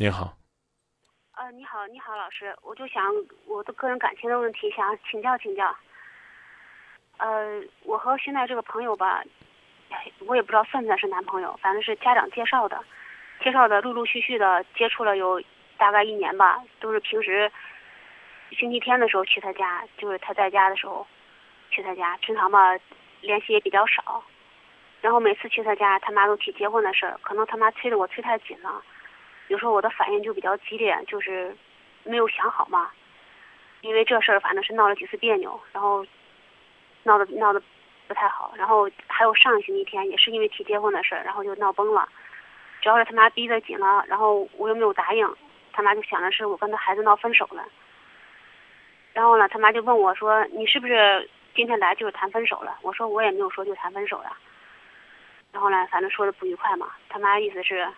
你好，呃，你好，你好，老师，我就想我的个人感情的问题，想请教请教。呃，我和现在这个朋友吧，我也不知道算不算是男朋友，反正是家长介绍的，介绍的陆陆续续的接触了有大概一年吧，都是平时星期天的时候去他家，就是他在家的时候去他家，平常吧联系也比较少。然后每次去他家，他妈都提结婚的事儿，可能他妈催的我催太紧了，有时候我的反应就比较激烈，就是没有想好嘛。因为这事儿反正是闹了几次别扭，然后闹得闹得不太好。然后还有上星期天也是因为提结婚的事儿，然后就闹崩了。主要是他妈逼得紧了，然后我又没有答应，他妈就想着是我跟他孩子闹分手了。然后呢，他妈就问我说：“你是不是今天来就是谈分手了？”我说：“我也没有说就谈分手呀。”然后呢，反正说的不愉快嘛。他妈意思是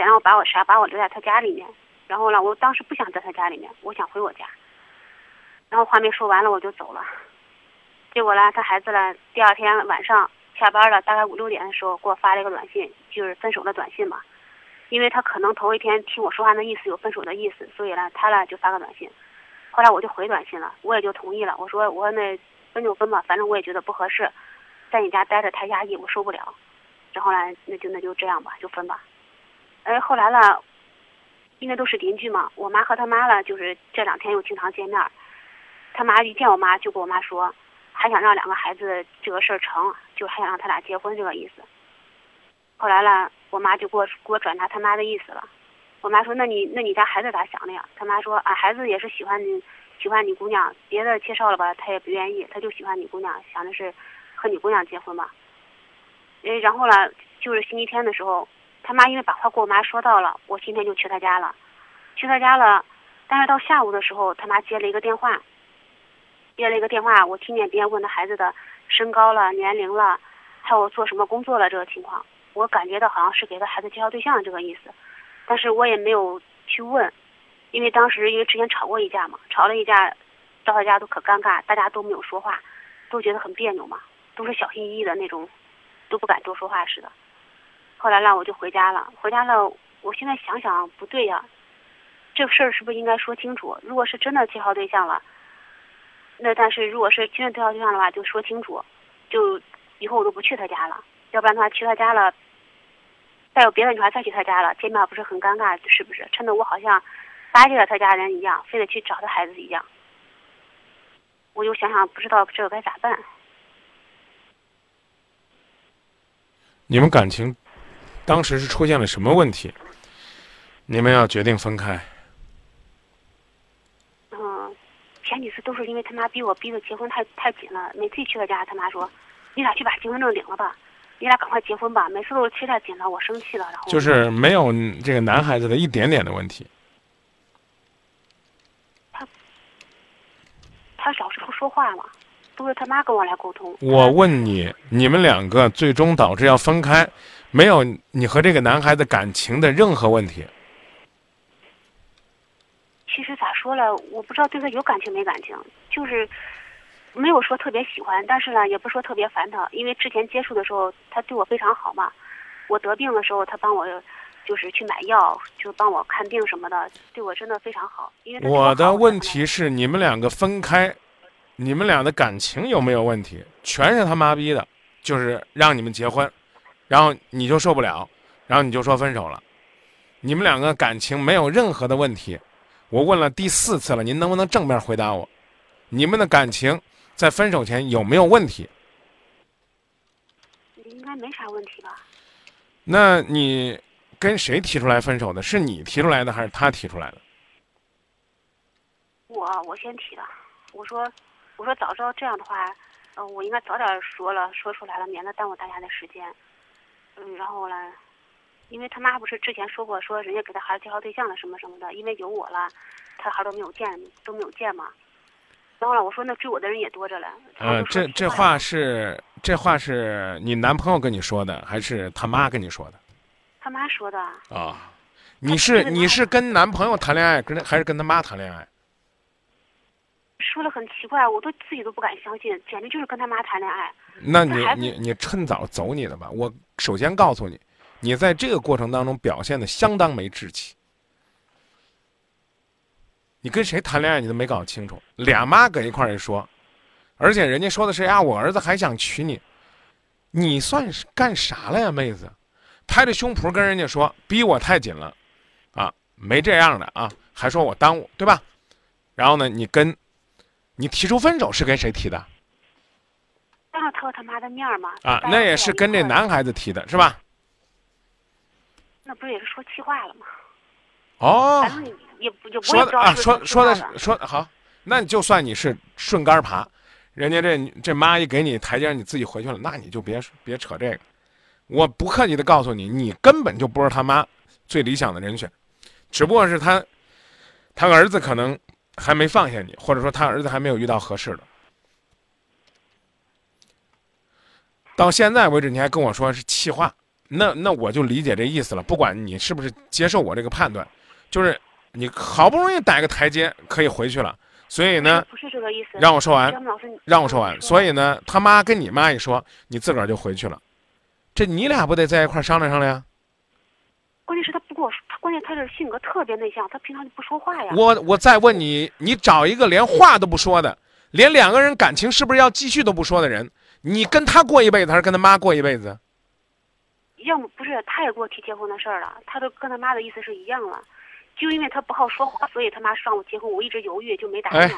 想要把我啥把我留在他家里面。然后呢，我当时不想在他家里面，我想回我家。然后话没说完了，我就走了。结果呢，他孩子呢，第二天晚上下班了，大概五六点的时候给我发了一个短信，就是分手的短信嘛。因为他可能头一天听我说话的意思有分手的意思，所以呢，他呢就发个短信。后来我就回短信了，我也就同意了。我说我说那分就分吧，反正我也觉得不合适，在你家待着太压抑，我受不了。然后呢，那就那就这样吧，就分吧。哎，后来呢，因为都是邻居嘛，我妈和他妈呢，就是这两天又经常见面。他妈一见我妈就跟我妈说，还想让两个孩子这个事儿成，就还想让他俩结婚这个意思。后来呢，我妈就给我给我转达他妈的意思了。我妈说：“那你那你家孩子咋想的呀？”他妈说：“啊，孩子也是喜欢你，喜欢你姑娘，别的介绍了吧，他也不愿意，他就喜欢你姑娘，想的是和你姑娘结婚嘛。”哎，然后呢，就是星期天的时候，他妈因为把话跟我妈说到了，我今天就去他家了，去他家了，但是到下午的时候，他妈接了一个电话，接了一个电话，我听见别人问他孩子的身高了、年龄了，还有做什么工作了这个情况，我感觉到好像是给他孩子介绍对象这个意思，但是我也没有去问，因为当时因为之前吵过一架嘛，吵了一架，到他家都可尴尬，大家都没有说话，都觉得很别扭嘛，都是小心翼翼的那种。都不敢多说话似的。后来呢，我就回家了。回家了，我现在想想不对呀，这事儿是不是应该说清楚？如果是真的介绍对象了，那但是如果是真的介绍对象的话，就说清楚，就以后我都不去他家了。要不然的话，去他家了，再有别的女孩再去他家了，见面不是很尴尬？是不是？趁得我好像巴结了他家人一样，非得去找他孩子一样。我就想想，不知道这个该咋办。你们感情当时是出现了什么问题？你们要决定分开？嗯，前几次都是因为他妈逼我，逼的结婚太太紧了。每次一去他家，他妈说：“你俩去把结婚证领了吧，你俩赶快结婚吧。”每次都是催太紧了，我生气了，然后就是没有这个男孩子的一点点的问题。他他小时候说话嘛。都是他妈跟我来沟通。我问你，你们两个最终导致要分开，没有你和这个男孩子感情的任何问题？其实咋说了，我不知道对他有感情没感情，就是没有说特别喜欢，但是呢，也不说特别烦他，因为之前接触的时候他对我非常好嘛。我得病的时候，他帮我就是去买药，就帮我看病什么的，对我真的非常好。因为我的问题是，你们两个分开。你们俩的感情有没有问题？全是他妈逼的，就是让你们结婚，然后你就受不了，然后你就说分手了。你们两个感情没有任何的问题，我问了第四次了，您能不能正面回答我？你们的感情在分手前有没有问题？应该没啥问题吧？那你跟谁提出来分手的？是你提出来的还是他提出来的？我我先提的，我说。我说早知道这样的话，嗯，我应该早点说了，说出来了，免得耽误大家的时间。嗯，然后呢，因为他妈不是之前说过，说人家给他孩子介绍对象了什么什么的，因为有我了，他孩都没有见，都没有见嘛。然后呢，我说那追我的人也多着了。嗯，这这话是这话是你男朋友跟你说的，还是他妈跟你说的？他妈说的。啊，你是你是跟男朋友谈恋爱，跟还是跟他妈谈恋爱？说的很奇怪，我都自己都不敢相信，简直就是跟他妈谈恋爱。那你你你趁早走你的吧！我首先告诉你，你在这个过程当中表现的相当没志气。你跟谁谈恋爱你都没搞清楚，俩妈搁一块儿一说，而且人家说的是呀，我儿子还想娶你，你算是干啥了呀，妹子？拍着胸脯跟人家说逼我太紧了，啊，没这样的啊，还说我耽误，对吧？然后呢，你跟，你提出分手是跟谁提的？当着他和他妈的面儿嘛。啊，那也是跟这男孩子提的是吧？那不是也是说气话了吗？哦，反正也不也不知道说的啊，说说的说的好，那你就算你是顺杆儿爬，人家这这妈一给你台阶，你自己回去了，那你就别别扯这个。我不客气的告诉你，你根本就不是他妈最理想的人选，只不过是他他儿子可能还没放下你，或者说他儿子还没有遇到合适的。到现在为止，你还跟我说是气话，那那我就理解这意思了。不管你是不是接受我这个判断，就是你好不容易逮个台阶可以回去了，所以呢，不是这个意思。让我说完让我说完。所以以呢，他妈跟你妈一说，你自个儿就回去了，这你俩不得在一块儿商量商量呀？关键是他不跟我说，他关键他这性格特别内向，他平常就不说话呀。我我再问你，你找一个连话都不说的，连两个人感情是不是要继续都不说的人，你跟他过一辈子还是跟他妈过一辈子？要么不是，他也给我提结婚的事儿了，他都跟他妈的意思是一样了，就因为他不好说话，所以他妈让我结婚，我一直犹豫就没答应。哎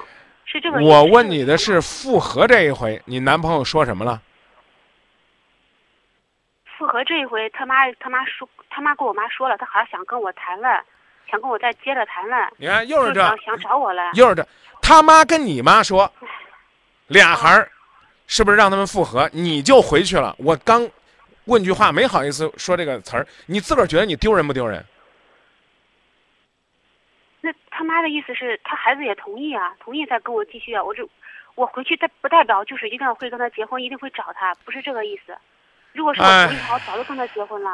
是这个。我问你的是复合这一回，你男朋友说什么了？复合这一回，他妈他妈说，他妈跟我妈说了，他还想跟我谈了，想跟我再接着谈了，你看又是这，就想想找我了。又是这，他妈跟你妈说，俩孩儿是不是让他们复合？你就回去了。我刚问句话，没好意思说这个词儿，你自个儿觉得你丢人不丢人？那他妈的意思是他孩子也同意啊，同意再跟我继续啊。我就我回去，代不代表就是一定要会跟他结婚，一定会找他，不是这个意思。如果是我哎同意好，早就跟他结婚了。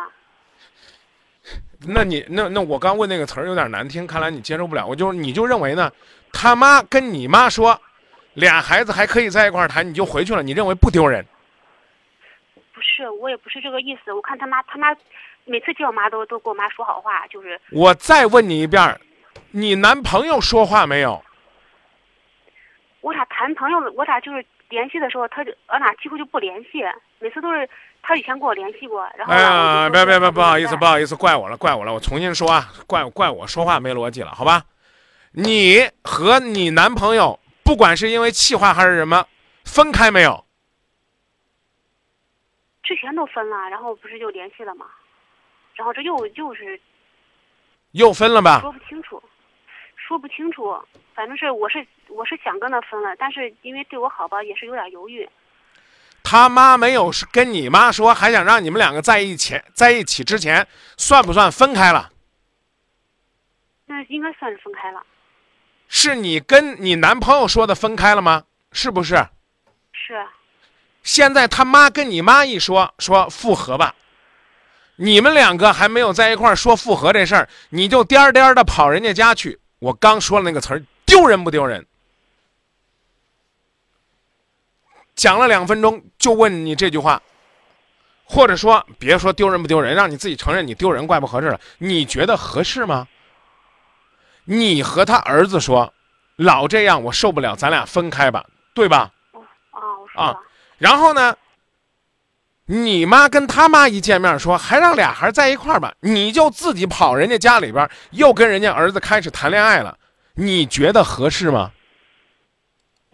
那你那那我刚问那个词儿有点难听，看来你接受不了。我就你就认为呢，他妈跟你妈说，俩孩子还可以在一块儿谈，你就回去了，你认为不丢人？不是，我也不是这个意思。我看他妈，他妈每次见我妈都都跟我妈说好话，就是我再问你一遍，你男朋友说话没有？我俩谈朋友，我俩就是联系的时候，他就俺俩几乎就不联系，每次都是他以前跟我联系过，然后哎呀，别别别，不好意思，不好意思，怪我了，怪我了，我重新说啊，怪怪我说话没逻辑了，好吧？你和你男朋友，不管是因为气话还是什么，分开没有？之前都分了，然后不是就联系了吗？然后这又又是又分了吧？说不清楚，说不清楚，反正是我是我是想跟他分了，但是因为对我好吧，也是有点犹豫。他妈没有跟你妈说，还想让你们两个在一起，在一起之前，算不算分开了？那应该算是分开了，是你跟你男朋友说的分开了吗？是不是？是现在他妈跟你妈一说，说复合吧，你们两个还没有在一块儿说复合这事儿，你就颠儿颠儿的跑人家家去。我刚说了那个词儿，丢人不丢人？讲了两分钟就问你这句话，或者说别说丢人不丢人，让你自己承认你丢人怪不合适了。你觉得合适吗？你和他儿子说，老这样我受不了，咱俩分开吧，对吧？啊，然后呢，你妈跟他妈一见面说，还让俩孩儿在一块儿吧，你就自己跑人家家里边儿，又跟人家儿子开始谈恋爱了，你觉得合适吗？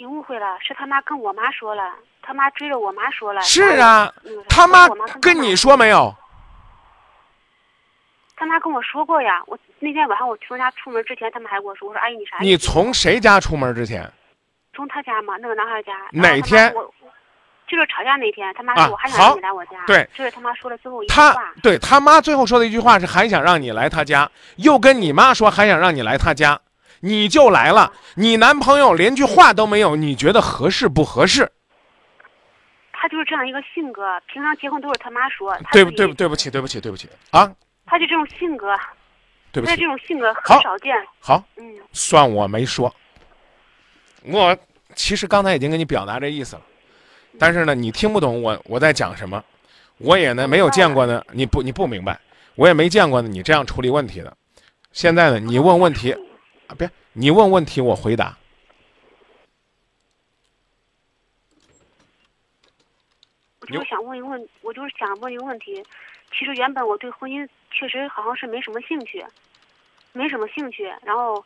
你误会了，是他妈跟我妈说了，他妈追着我妈说了。是啊他妈跟跟你说没有？他妈跟我说过呀，我那天晚上我从家出门之前，他们还跟我说，我说阿姨你啥意思？你从谁家出门之前？从他家嘛，那个男孩家。哪天我就是吵架那天，他妈啊说我还想让你来我家。对，就是他妈说的最后一句他话。对他妈最后说的一句话是还想让你来他家，又跟你妈说还想让你来他家，你就来了。你男朋友连句话都没有，你觉得合适不合适？他就是这样一个性格，平常结婚都是他妈说。对不对不对不起对不起对不起啊，他就这种性格，对不起他这。种性格很少见。好，嗯，算我没说。我其实刚才已经跟你表达这意思了，但是呢，你听不懂我我在讲什么，我也呢没有见过呢，你不你不明白，我也没见过呢你这样处理问题的。现在呢，你问问题，啊别你问问题，我回答。我就是想问一个问，我就是想问一个问题。其实原本我对婚姻确实好像是没什么兴趣，没什么兴趣。然后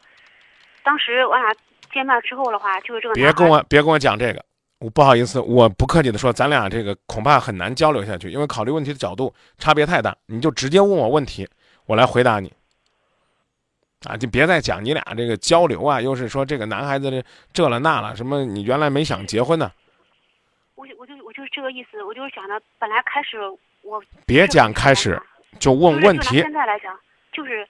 当时我俩见面之后的话，就是这个。别跟我别跟我讲这个，我不好意思，我不客气的说，咱俩这个恐怕很难交流下去，因为考虑问题的角度差别太大。你就直接问我问题，我来回答你。啊，就别再讲你俩这个交流啊，又是说这个男孩子的这了那了，什么你原来没想结婚呢？我我就我就是这个意思，我就是想着本来开始我别讲开始，就问问题。现在来讲，就是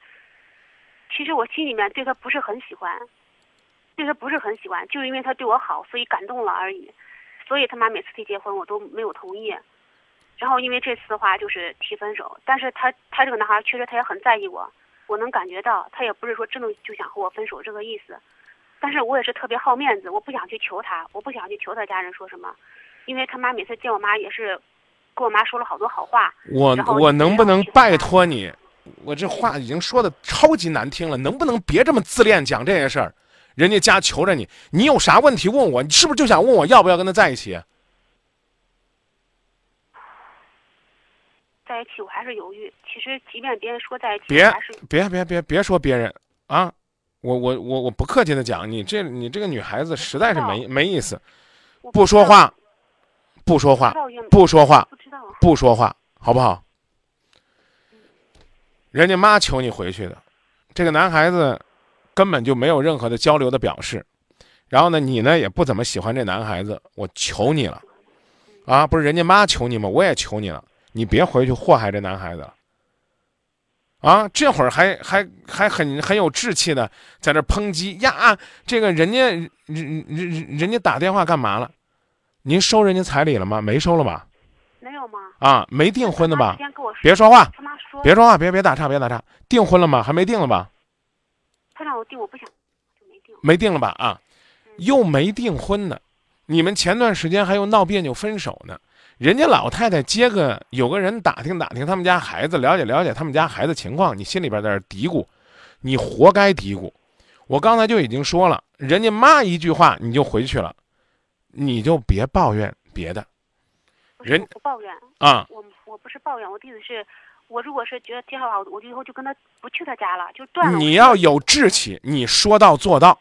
其实我心里面对他不是很喜欢，对他不是很喜欢，就是因为他对我好，所以感动了而已。所以他妈每次提结婚，我都没有同意。然后因为这次的话，就是提分手。但是他他这个男孩确实他也很在意我。我能感觉到，他也不是说真的就想和我分手这个意思，但是我也是特别好面子，我不想去求他，我不想去求他家人说什么，因为他妈每次见我妈也是，跟我妈说了好多好话。我我能不能拜托你？我这话已经说的超级难听了，能不能别这么自恋讲这些事儿？人家家求着你，你有啥问题问我？你是不是就想问我要不要跟他在一起？在一起，我还是犹豫。其实，即便别人说在一起，别别别别别说别人啊！我我我我不客气的讲，你这你这个女孩子实在是没没意思，不说话，不说话，不说话，不说话，好不好？人家妈求你回去的，这个男孩子根本就没有任何的交流的表示，然后呢，你呢也不怎么喜欢这男孩子，我求你了，啊，不是人家妈求你吗？我也求你了。你别回去祸害这男孩子了，啊！这会儿还还还很很有志气的在这抨击呀！这个人家人人人人家打电话干嘛了？您收人家彩礼了吗？没收了吧？没有吗？啊，没订婚的吧？别说话，别说话，别别打岔，别打岔。订婚了吗？还没订了吧？他让我订，我不想，就没订。没订了吧？啊，又没订婚呢。你们前段时间还又闹别扭分手呢。人家老太太接个有个人打听打听他们家孩子，了解了解他们家孩子情况，你心里边在这嘀咕，你活该嘀咕。我刚才就已经说了，人家妈一句话你就回去了，你就别抱怨别的。人不抱怨啊，我我不是抱怨，我的意思是，我如果是觉得挺好，我就以后就跟他不去他家了，就断了。你要有志气，你说到做到。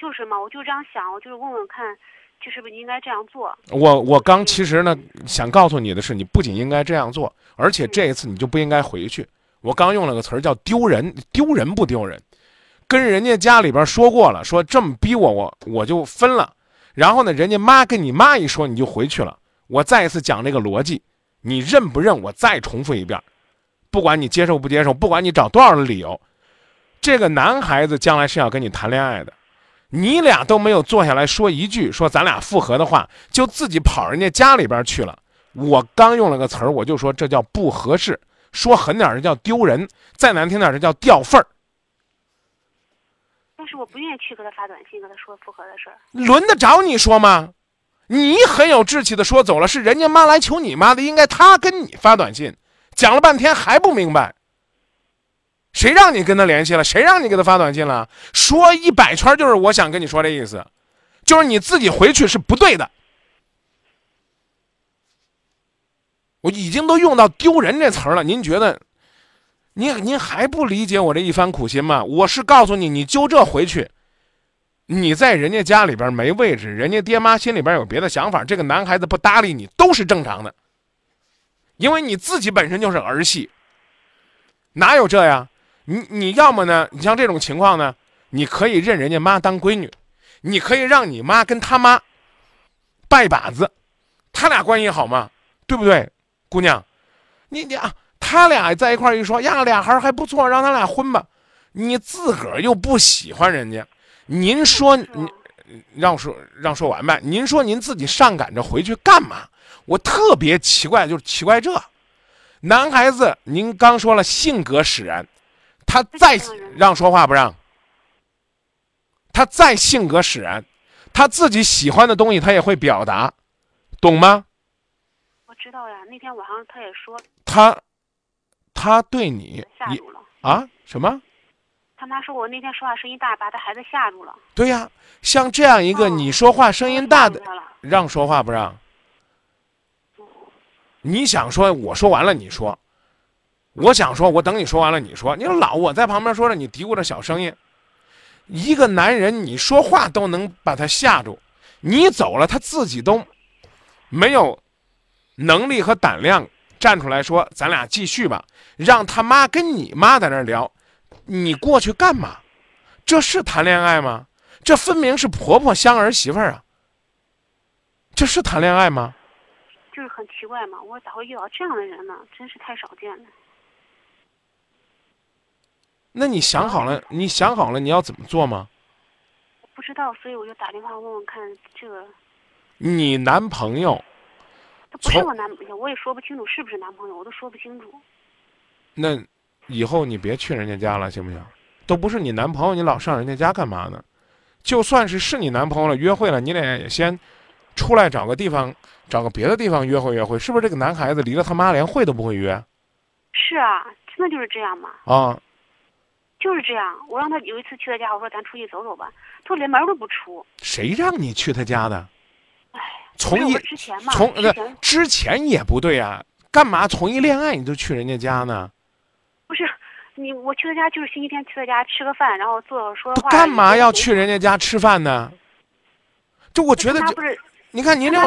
就是嘛，我就这样想，我就是问问看。就是不是应该这样做？我我刚其实呢，想告诉你的是，你不仅应该这样做，而且这一次你就不应该回去。我刚用了个词儿叫丢人，丢人不丢人？跟人家家里边说过了，说这么逼我，我我就分了。然后呢，人家妈跟你妈一说，你就回去了。我再一次讲这个逻辑，你认不认？我再重复一遍，不管你接受不接受，不管你找多少的理由，这个男孩子将来是要跟你谈恋爱的。你俩都没有坐下来说一句说咱俩复合的话，就自己跑人家家里边去了。我刚用了个词儿，我就说这叫不合适。说狠点儿，这叫丢人；再难听点儿，这叫掉份儿。但是我不愿意去给他发短信，跟他说复合的事儿。轮得着你说吗？你很有志气的说走了，是人家妈来求你妈的，应该他跟你发短信。讲了半天还不明白。谁让你跟他联系了？谁让你给他发短信了？说一百圈就是我想跟你说这意思，就是你自己回去是不对的。我已经都用到丢人这词儿了，您觉得，您您还不理解我这一番苦心吗？我是告诉你，你就这回去，你在人家家里边没位置，人家爹妈心里边有别的想法，这个男孩子不搭理你都是正常的，因为你自己本身就是儿戏，哪有这样？你你要么呢？你像这种情况呢，你可以认人家妈当闺女，你可以让你妈跟他妈拜把子，他俩关系好吗？对不对，姑娘？你你啊，他俩在一块一说呀，俩孩还不错，让他俩婚吧。你自个儿又不喜欢人家，您说你让说让说完呗？您说您自己上赶着回去干嘛？我特别奇怪，就是奇怪这男孩子，您刚说了性格使然。他再让说话不让，他再性格使然，他自己喜欢的东西他也会表达，懂吗？我知道呀，那天晚上他也说他，他对你吓住了啊？什么？他妈说我那天说话声音大，把他孩子吓住了。对呀，像这样一个哦你说话声音大的，让说话不让？你想说，我说完了你说；我想说，我等你说完了你说。你说老我在旁边说着，你嘀咕着小声音。一个男人，你说话都能把他吓住，你走了，他自己都没有能力和胆量站出来说：“咱俩继续吧。”让他妈跟你妈在那儿聊，你过去干嘛？这是谈恋爱吗？这分明是婆婆相儿媳妇儿啊！这是谈恋爱吗？就是很奇怪嘛，我咋会遇到这样的人呢？真是太少见了。那你想好了？你想好了你要怎么做吗？我不知道，所以我就打电话问问看，这个你男朋友他不是我男朋友，我也说不清楚是不是男朋友，我都说不清楚。那以后你别去人家家了，行不行？都不是你男朋友，你老上人家家干嘛呢？就算是是你男朋友了，约会了，你俩也先出来找个地方，找个别的地方约会约会，是不是？这个男孩子离了他妈连会都不会约是啊，真的就是这样嘛，啊？就是这样。我让他有一次去他家，我说咱出去走走吧，他说连门都不出。谁让你去他家的？哎，从一之前嘛，从呃之前也不对啊，干嘛从一恋爱你就去人家家呢？不是你，我去他家就是星期天去他家吃个饭，然后坐说。干嘛要去人家家吃饭呢？就我觉得就，不是，你看您这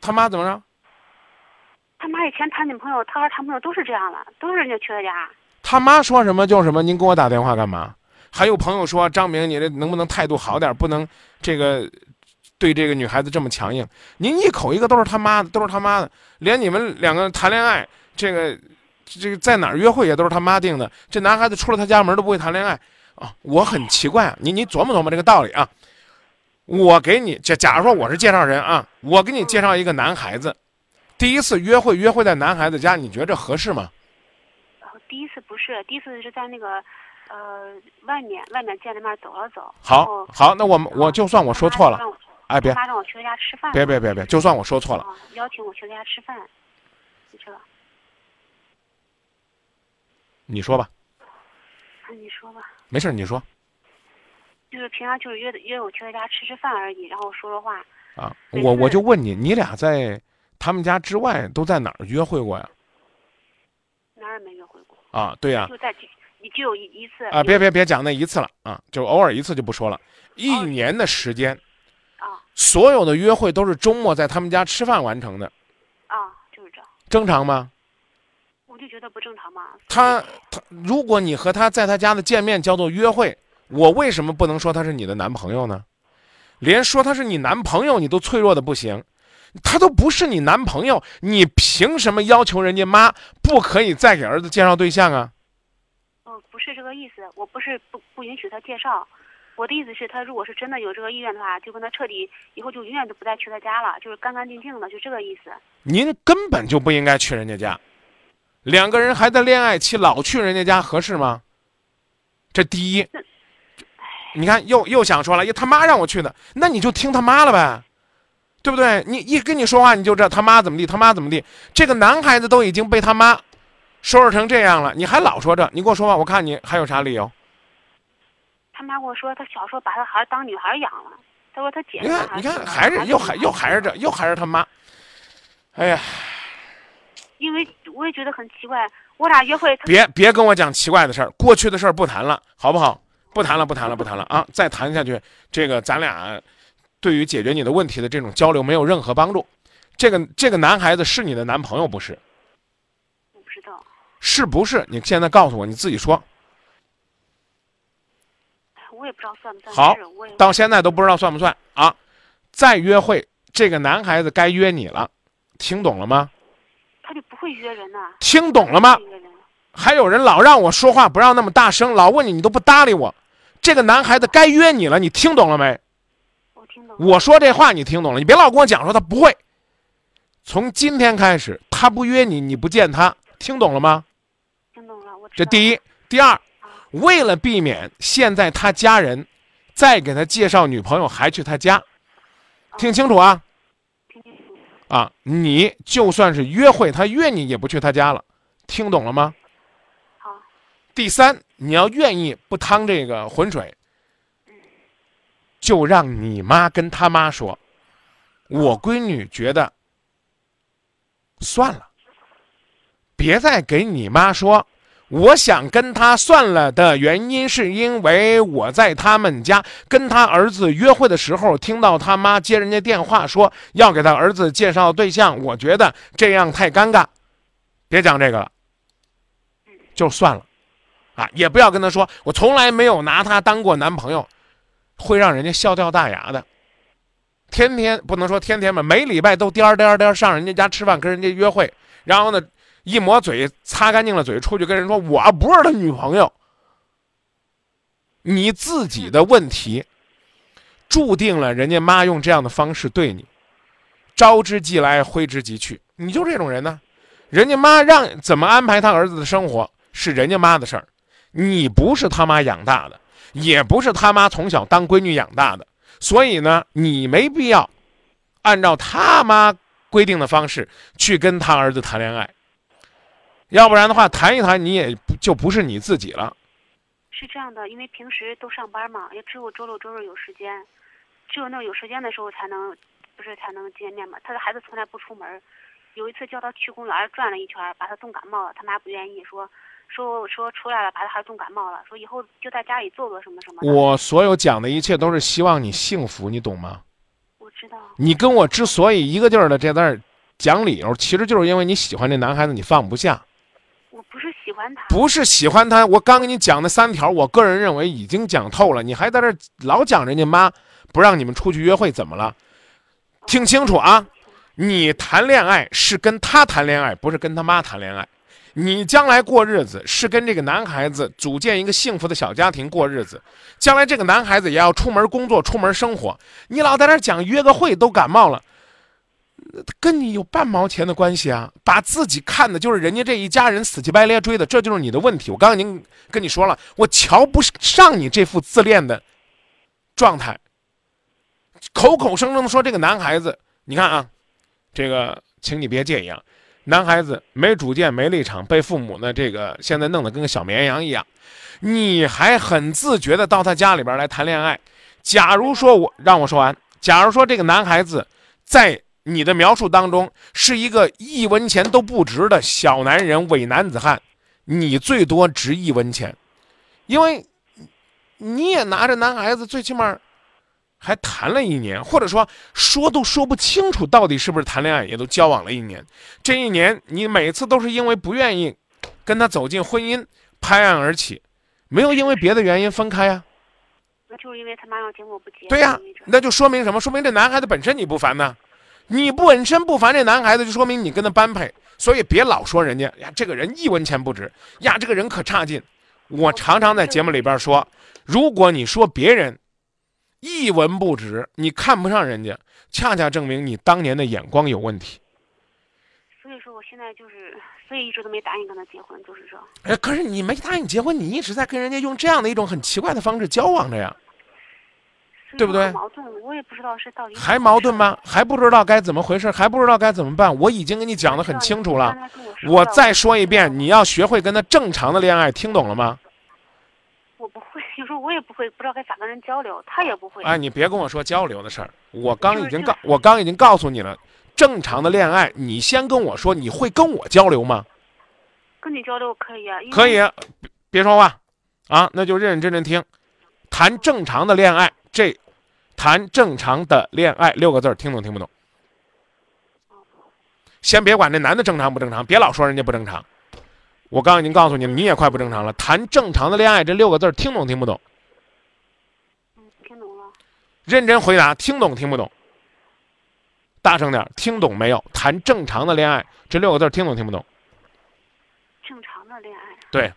他妈怎么着？他妈以前谈女朋友，他和谈朋友都是这样的，都是人家去他家。他妈说什么就什么，您给我打电话干嘛？还有朋友说张明，你这能不能态度好点，不能这个对这个女孩子这么强硬。您一口一个都是他妈的，都是他妈的，连你们两个谈恋爱，这个这个在哪儿约会也都是他妈定的。这男孩子出了他家门都不会谈恋爱啊！我很奇怪，你你琢磨琢磨这个道理啊。我给你假假如说我是介绍人啊，我给你介绍一个男孩子，第一次约会约会在男孩子家，你觉得这合适吗？第一次不是，第一次是在那个，呃，外面外面见了面走了走。好好，那我们我就算我说错了，哎，别他妈让我去他家吃饭。别别别别，就算我说错了，啊，邀请我去他家吃饭。你说吧，那你说吧，没事，你说就是平常就是约的约我去他家吃吃饭而已，然后说说话。啊。我我就问你，你俩在他们家之外都在哪儿约会过呀？啊，对呀，就在只你只有一一次啊，别别别讲那一次了啊，就偶尔一次就不说了。一哦年的时间，啊所有的约会都是周末在他们家吃饭完成的，啊，就是这样，正常吗？我就觉得不正常嘛。他他，如果你和他在他家的见面叫做约会，我为什么不能说他是你的男朋友呢？连说他是你男朋友你都脆弱的不行，他都不是你男朋友，你凭什么要求人家妈不可以再给儿子介绍对象啊？哦，不是这个意思，我不是不不允许他介绍，我的意思是，他如果是真的有这个意愿的话，就跟他彻底以后就永远都不再去他家了，就是干干净净的，就这个意思。您根本就不应该去人家家，两个人还在恋爱期，老去人家家合适吗？这第一，你看又又想说了，呀他妈让我去的，那你就听他妈了呗，对不对？你一跟你说话，你就知道他妈怎么地，他妈怎么地。这个男孩子都已经被他妈收拾成这样了，你还老说这？你给我说吧，我看你还有啥理由？他妈跟我说，他小时候把他孩当女孩养了。他说他姐你看，你看，还是是又还又还是这，又还是他妈。哎呀，因为我也觉得很奇怪，我俩约会，别别跟我讲奇怪的事儿，过去的事儿不谈了，好不好？不谈了，不谈了，不谈了啊！再谈下去，这个咱俩对于解决你的问题的这种交流没有任何帮助。这个这个男孩子是你的男朋友不是？我不知道，是不是？你现在告诉我，你自己说。哎我也不知道算不算好到现在都不知道算不算啊？再约会，这个男孩子该约你了，听懂了吗？他就不会约人呐、听懂了吗还有人老让我说话，不让那么大声，老问你，你都不搭理我。这个男孩子该约你了，你听懂了没？我说这话你听懂了，你别老跟我讲说他不会。从今天开始，他不约你，你不见他，听懂了吗？听懂了，我这第一，第二，为了避免现在他家人再给他介绍女朋友还去他家，听清楚啊听清楚。啊！你就算是约会，他约你也不去他家了，听懂了吗？好，第三，你要愿意不趟这个浑水，就让你妈跟他妈说，我闺女觉得算了，别再给你妈说。我想跟他算了的原因，是因为我在他们家跟他儿子约会的时候，听到他妈接人家电话说要给他儿子介绍对象，我觉得这样太尴尬，别讲这个了，就算了，啊，也不要跟他说我从来没有拿他当过男朋友，会让人家笑掉大牙的。天天不能说天天吧，每礼拜都颠颠颠上人家家吃饭，跟人家约会，然后呢？一抹嘴，擦干净了嘴，出去跟人说：“我不是他女朋友。”你自己的问题，注定了人家妈用这样的方式对你，招之即来，挥之即去。你就这种人呢？人家妈让怎么安排他儿子的生活是人家妈的事儿，你不是他妈养大的，也不是他妈从小当闺女养大的，所以呢，你没必要按照他妈规定的方式去跟他儿子谈恋爱。要不然的话，谈一谈你也就不是你自己了。是这样的，因为平时都上班嘛，也只有周六周日有时间，只有那有时间的时候才能，不是才能见面嘛。他的孩子从来不出门，有一次叫他去公园转了一圈，把他冻感冒了，他妈不愿意，说说说说出来了，把他孩子冻感冒了，说以后就在家里做做什么什么。我所有讲的一切都是希望你幸福，你懂吗？我知道。你跟我之所以一个劲儿的在那儿讲理由，其实就是因为你喜欢这男孩子，你放不下。我不是喜欢他，不是喜欢他。我刚给你讲的三条，我个人认为已经讲透了。你还在这老讲人家妈不让你们出去约会，怎么了？听清楚啊！你谈恋爱是跟他谈恋爱，不是跟他妈谈恋爱。你将来过日子是跟这个男孩子组建一个幸福的小家庭过日子。将来这个男孩子也要出门工作、出门生活。你老在那讲约个会都感冒了。跟你有半毛钱的关系啊！把自己看的就是人家这一家人死乞白赖追的，这就是你的问题。我刚刚已经跟你说了，我瞧不上你这副自恋的状态，口口声声说这个男孩子，你看啊，这个，请你别介意啊，男孩子没主见没立场，被父母呢这个现在弄得跟个小绵羊一样，你还很自觉的到他家里边来谈恋爱。假如说我让我说完，假如说这个男孩子在。你的描述当中是一个一文钱都不值的小男人、伪男子汉，你最多值一文钱，因为你也拿着男孩子，最起码还谈了一年，或者说说都说不清楚到底是不是谈恋爱，也都交往了一年。这一年你每次都是因为不愿意跟他走进婚姻拍案而起，没有因为别的原因分开呀？那就是因为他妈要结我不结。对呀，那就说明什么？说明这男孩子本身你不烦呢。你本身不烦这男孩子，就说明你跟他般配，所以别老说人家呀，这个人一文钱不值呀，这个人可差劲。我常常在节目里边说，如果你说别人一文不值，你看不上人家，恰恰证明你当年的眼光有问题。所以说，我现在就是，所以一直都没答应跟他结婚，就是说。哎，可是你没答应结婚，你一直在跟人家用这样的一种很奇怪的方式交往着呀。对不对？矛盾，我也不知道是到底还矛盾吗？还不知道该怎么回事？还不知道该怎么办？我已经跟你讲的很清楚了。我再说一遍，你要学会跟他正常的恋爱，听懂了吗？我不时候我也不会，不知道该咋跟人交流，他也不会。哎，你别跟我说交流的事儿，我刚已经告，我刚已经告诉你了，正常的恋爱，你先跟我说，你会跟我交流吗？跟你交流可以啊。可以，别说话，啊，那就认认真真听，谈正常的恋爱。这，谈正常的恋爱六个字听懂听不懂？先别管这男的正常不正常，别老说人家不正常。我刚刚已经告诉你了，你也快不正常了。谈正常的恋爱这六个字听懂听不懂？嗯，听懂了。认真回答，听懂听不懂？大声点，听懂没有？谈正常的恋爱这六个字听懂听不懂？正常的恋爱。对。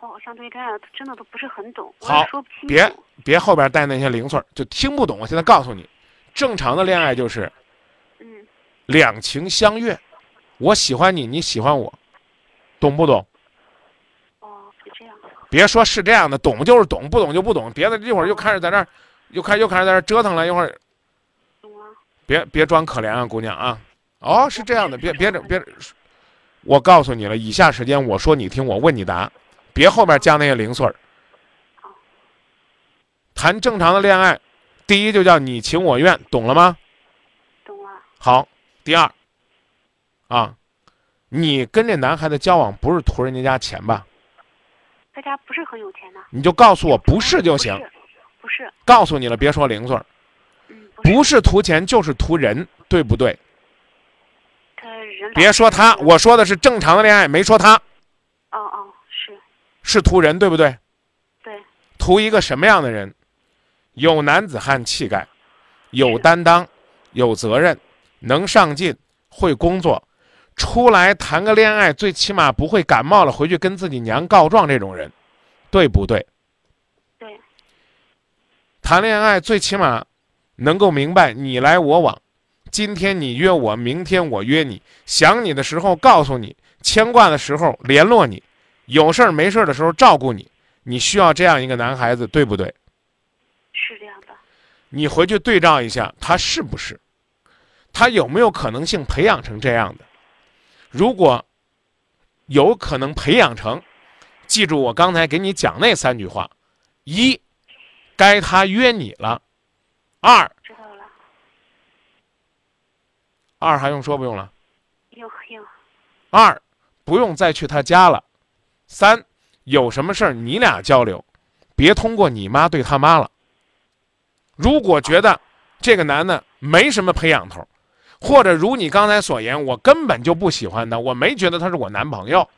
我相对于这样，真的都不是很懂，好，说不清。别别后边带那些零碎就听不懂。我现在告诉你，正常的恋爱就是，嗯，两情相悦，我喜欢你，你喜欢我，懂不懂？哦，是这样。别说是这样的，懂就是懂，不懂就不懂。别的一会儿又开始在那儿，又开又开始在这折腾了一会儿。懂了。别别装可怜啊，姑娘啊！哦，是这样的，别 别别，我告诉你了，以下时间我说你听，我问你答，别后面加那些零碎儿。谈正常的恋爱，第一就叫你情我愿，懂了吗？懂了。好，第二，啊，你跟这男孩子交往不是图人家家钱吧？他家不是很有钱的。你就告诉我不是就行。不是。告诉你了，别说零碎儿。嗯。不是图钱就是图人，对不对？他人。别说他，我说的是正常的恋爱，没说他。哦哦，是。是图人，对不对？对。图一个什么样的人？有男子汉气概，有担当，有责任，能上进，会工作，出来谈个恋爱，最起码不会感冒了回去跟自己娘告状这种人，对不对？对。谈恋爱最起码能够明白你来我往，今天你约我，明天我约你，想你的时候告诉你，牵挂的时候联络你，有事儿没事儿的时候照顾你，你需要这样一个男孩子，对不对？是这样的，你回去对照一下，他是不是？他有没有可能性培养成这样的？如果有可能培养成，记住我刚才给你讲那三句话：一，该他约你了；二，知道了；二还用说不用了？用用。二，不用再去他家了；三，有什么事儿你俩交流，别通过你妈对他妈了。如果觉得这个男的没什么培养头，或者如你刚才所言，我根本就不喜欢他，我没觉得他是我男朋友，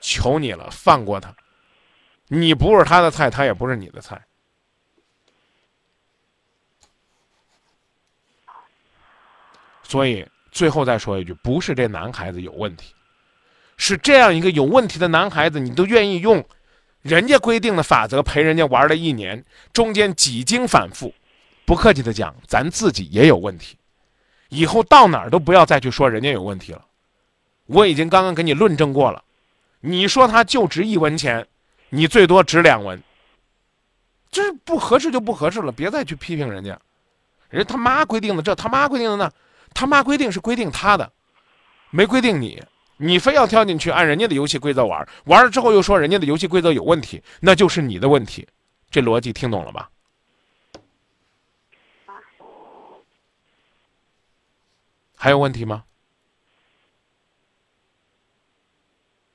求你了，放过他。你不是他的菜，他也不是你的菜。所以最后再说一句，不是这男孩子有问题，是这样一个有问题的男孩子，你都愿意用人家规定的法则陪人家玩了一年，中间几经反复。不客气的讲，咱自己也有问题，以后到哪儿都不要再去说人家有问题了。我已经刚刚给你论证过了，你说他就值一文钱，你最多值两文，这不合适就不合适了，别再去批评人家。人他妈规定的这，他妈规定的那，他妈规定是规定他的，没规定你，你非要跳进去按人家的游戏规则玩，玩了之后又说人家的游戏规则有问题，那就是你的问题。这逻辑听懂了吧？还有问题吗？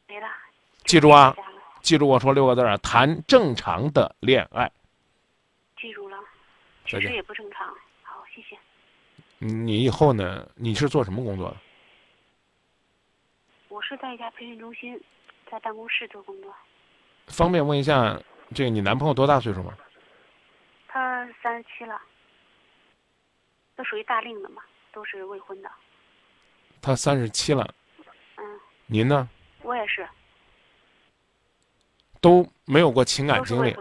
没了。记住啊，记住我说六个字啊，谈正常的恋爱。记住了，其实也不正常。好，谢谢。你以后呢？你是做什么工作的？我是在一家培训中心，在办公室做工作。方便问一下，这个你男朋友多大岁数吗？他三十七了，都属于大龄的嘛。都是未婚的。他三十七了。嗯。您呢？我也是。都没有过情感经历。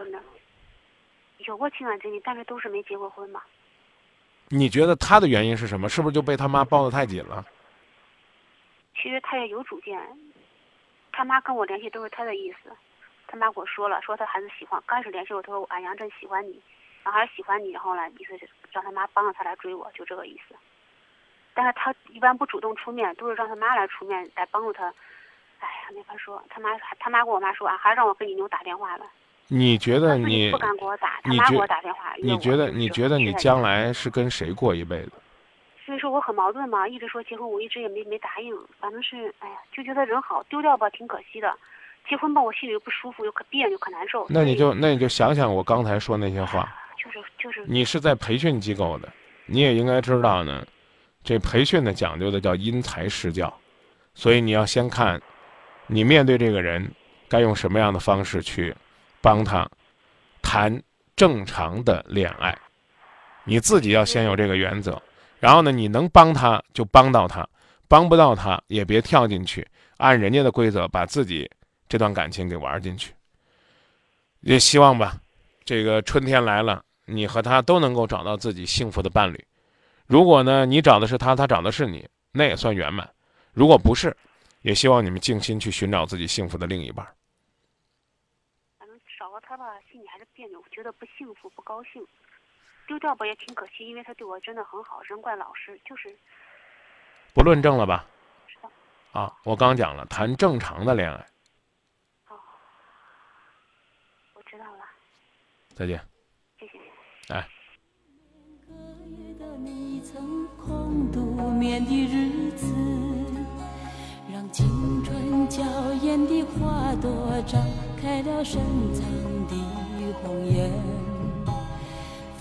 有过情感经历，但是都是没结过婚嘛。你觉得他的原因是什么？是不是就被他妈抱得太紧了？其实他也有主见。他妈跟我联系都是他的意思。他妈跟我说了，说他孩子喜欢。刚开始联系我，他说俺杨真喜欢你，小孩喜欢你，然后呢，意思是让他妈帮着他来追我，就这个意思。但是他一般不主动出面，都是让他妈来出面来帮助他。哎呀，没法说。他妈他妈跟我妈说啊，还让我跟你妞打电话了。你觉得你不敢给我打，他妈给我打电话。你觉得你觉得你将来是跟谁过一辈子？所以说我很矛盾嘛，一直说结婚，我一直也没没答应。反正是哎呀，就觉得人好丢掉吧，挺可惜的。结婚吧，我心里又不舒服，又可别扭，可难受。那你就那你就想想我刚才说那些话。就是就是。你是在培训机构的，你也应该知道呢。这培训呢讲究的叫因材施教，所以你要先看，你面对这个人该用什么样的方式去帮他谈正常的恋爱，你自己要先有这个原则。然后呢，你能帮他就帮到他，帮不到他也别跳进去，按人家的规则把自己这段感情给玩进去。也希望吧，这个春天来了，你和他都能够找到自己幸福的伴侣。如果呢，你找的是他，他找的是你，那也算圆满。如果不是，也希望你们静心去寻找自己幸福的另一半。反正少了他吧，心里还是别扭，觉得不幸福，不高兴。丢掉吧也挺可惜，因为他对我真的很好，人怪老实，就是。不论证了吧？啊，我刚讲了，谈正常的恋爱。好，我知道了，再见。花朵张开了深藏的红颜。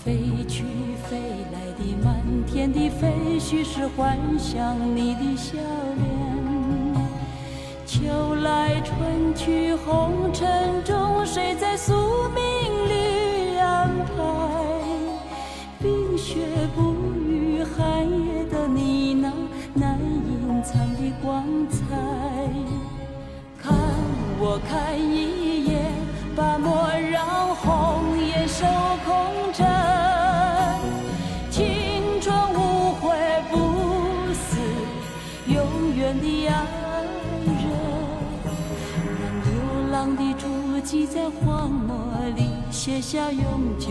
飞去飞来的满天的飞絮是幻想你的笑脸。秋来春去红尘中，谁在宿命里安排？冰雪不我看一眼，把莫让红颜守空枕。青春无悔不死，永远的爱人。让流浪的足迹在荒漠里写下永久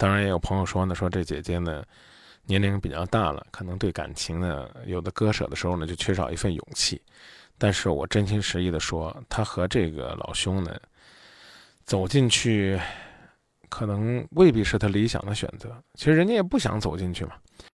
当然也有朋友说呢，说这姐姐呢年龄比较大了，可能对感情呢有的割舍的时候呢就缺少一份勇气。但是我真心实意的说，她和这个老兄呢走进去，可能未必是她理想的选择。其实人家也不想走进去嘛。